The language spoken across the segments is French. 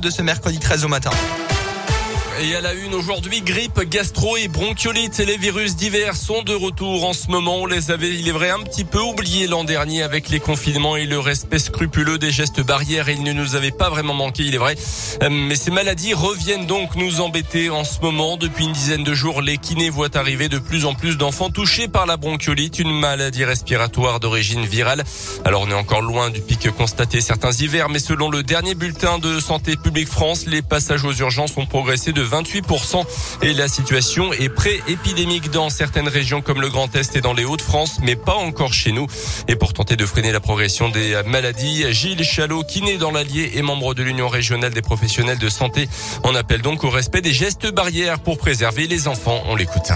de ce mercredi 13 au matin. Et à la une aujourd'hui, grippe, gastro et bronchiolite. Les virus divers sont de retour en ce moment. On les avait, il est vrai, un petit peu oubliés l'an dernier avec les confinements et le respect scrupuleux des gestes barrières. Ils ne nous avaient pas vraiment manqué, il est vrai. Euh, mais ces maladies reviennent donc nous embêter en ce moment. Depuis une dizaine de jours, les kinés voient arriver de plus en plus d'enfants touchés par la bronchiolite, une maladie respiratoire d'origine virale. Alors on est encore loin du pic constaté certains hivers, mais selon le dernier bulletin de Santé publique France, les passages aux urgences ont progressé de 28% et la situation est pré-épidémique dans certaines régions comme le Grand Est et dans les Hauts-de-France, mais pas encore chez nous. Et pour tenter de freiner la progression des maladies, Gilles Chalot, kiné dans l'Allier et membre de l'Union régionale des professionnels de santé, on appelle donc au respect des gestes barrières pour préserver les enfants. On l'écoute.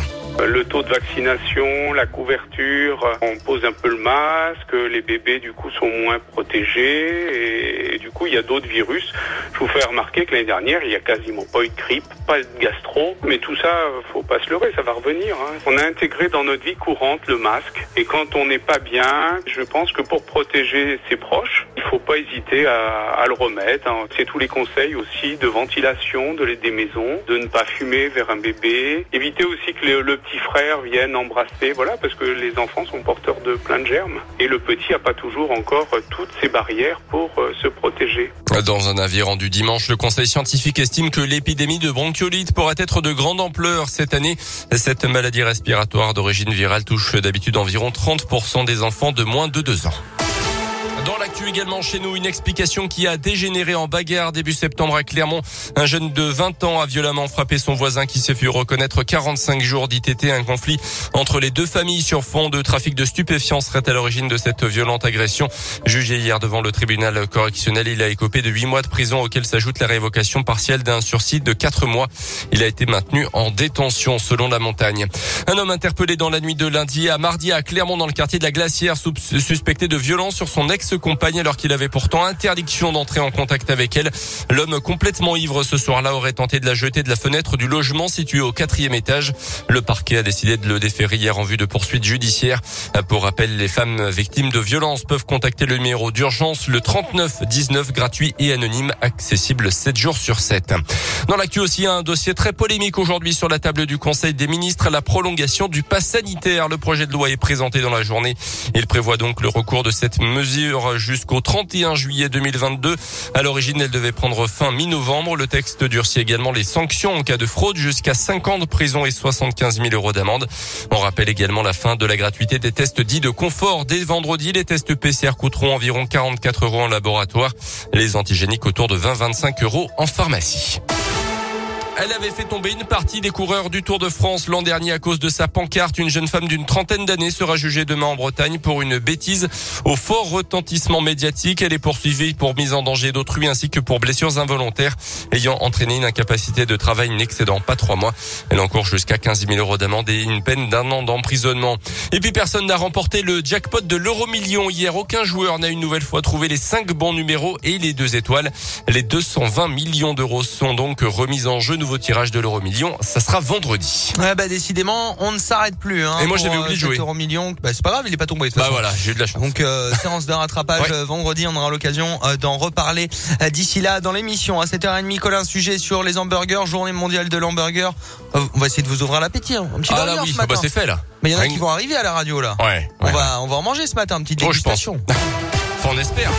Le taux de vaccination, la couverture, on pose un peu le masque, les bébés du coup sont moins protégés et, du coup il y a d'autres virus. Je vous fais remarquer que l'année dernière il y a quasiment pas eu de grippe, pas de gastro, mais tout ça faut pas se leurrer, ça va revenir. Hein. On a intégré dans notre vie courante le masque et quand on n'est pas bien, je pense que pour protéger ses proches, il faut pas hésiter à, le remettre. Hein. C'est tous les conseils aussi de ventilation de des maisons, de ne pas fumer vers un bébé, éviter aussi que le, petits frères viennent embrasser, voilà, parce que les enfants sont porteurs de plein de germes. Et le petit n'a pas toujours encore toutes ces barrières pour euh, se protéger. Dans un avis rendu dimanche, le conseil scientifique estime que l'épidémie de bronchiolite pourrait être de grande ampleur cette année. Cette maladie respiratoire d'origine virale touche d'habitude environ 30% des enfants de moins de 2 ans. Dans l'actu également chez nous, une explication qui a dégénéré en bagarre début septembre à Clermont. Un jeune de 20 ans a violemment frappé son voisin qui s'est fait reconnaître 45 jours d'ITT. Un conflit entre les deux familles sur fond de trafic de stupéfiants serait à l'origine de cette violente agression. Jugé hier devant le tribunal correctionnel, il a écopé de 8 mois de prison auquel s'ajoute la révocation partielle d'un sursis de 4 mois. Il a été maintenu en détention selon la montagne. Un homme interpellé dans la nuit de lundi à mardi à Clermont dans le quartier de la Glacière suspecté de violence sur son ex compagne alors qu'il avait pourtant interdiction d'entrer en contact avec elle. L'homme complètement ivre ce soir-là aurait tenté de la jeter de la fenêtre du logement situé au quatrième étage. Le parquet a décidé de le déférer hier en vue de poursuites judiciaires. Pour rappel, les femmes victimes de violences peuvent contacter le numéro d'urgence le 39 19 gratuit et anonyme accessible 7 jours sur 7. Dans l'actu aussi, un dossier très polémique aujourd'hui sur la table du Conseil des ministres, la prolongation du pass sanitaire. Le projet de loi est présenté dans la journée. Il prévoit donc le recours de cette mesure jusqu'au 31 juillet 2022. À l'origine, elle devait prendre fin mi-novembre. Le texte durcit également les sanctions en cas de fraude jusqu'à 5 ans de prison et 75 000 euros d'amende. On rappelle également la fin de la gratuité des tests dits de confort. Dès vendredi, les tests PCR coûteront environ 44 euros en laboratoire. Les antigéniques autour de 20-25 euros en pharmacie. Elle avait fait tomber une partie des coureurs du Tour de France l'an dernier à cause de sa pancarte. Une jeune femme d'une trentaine d'années sera jugée demain en Bretagne pour une bêtise au fort retentissement médiatique. Elle est poursuivie pour mise en danger d'autrui ainsi que pour blessures involontaires ayant entraîné une incapacité de travail n'excédant pas trois mois. Elle encourt jusqu'à 15 000 euros d'amende et une peine d'un an d'emprisonnement. Et puis personne n'a remporté le jackpot de l'euro million hier. Aucun joueur n'a une nouvelle fois trouvé les cinq bons numéros et les deux étoiles. Les 220 millions d'euros sont donc remis en jeu nouveau tirage de l'euro million. Ça sera vendredi. Ouais, bah, décidément, on ne s'arrête plus. Hein, Et moi, j'avais oublié de euh, jouer. cet euro million. Bah, c'est pas grave, il est pas tombé. de toute Bah façon. voilà, j'ai eu de la chance. Donc euh, séance de rattrapage Ouais. euh, vendredi, on aura l'occasion euh, d'en reparler d'ici là dans l'émission à 7h30 Colin sujet sur les hamburgers, journée mondiale de l'hamburger. On va essayer de vous ouvrir l'appétit hein. un petit ah là oui, ce ah bah, c'est fait là. Mais il y en a Rien qui vont arriver à la radio là. Ouais. On va on va en manger ce matin, une petite Oh, je pense. dégustation. Enfin, on espère.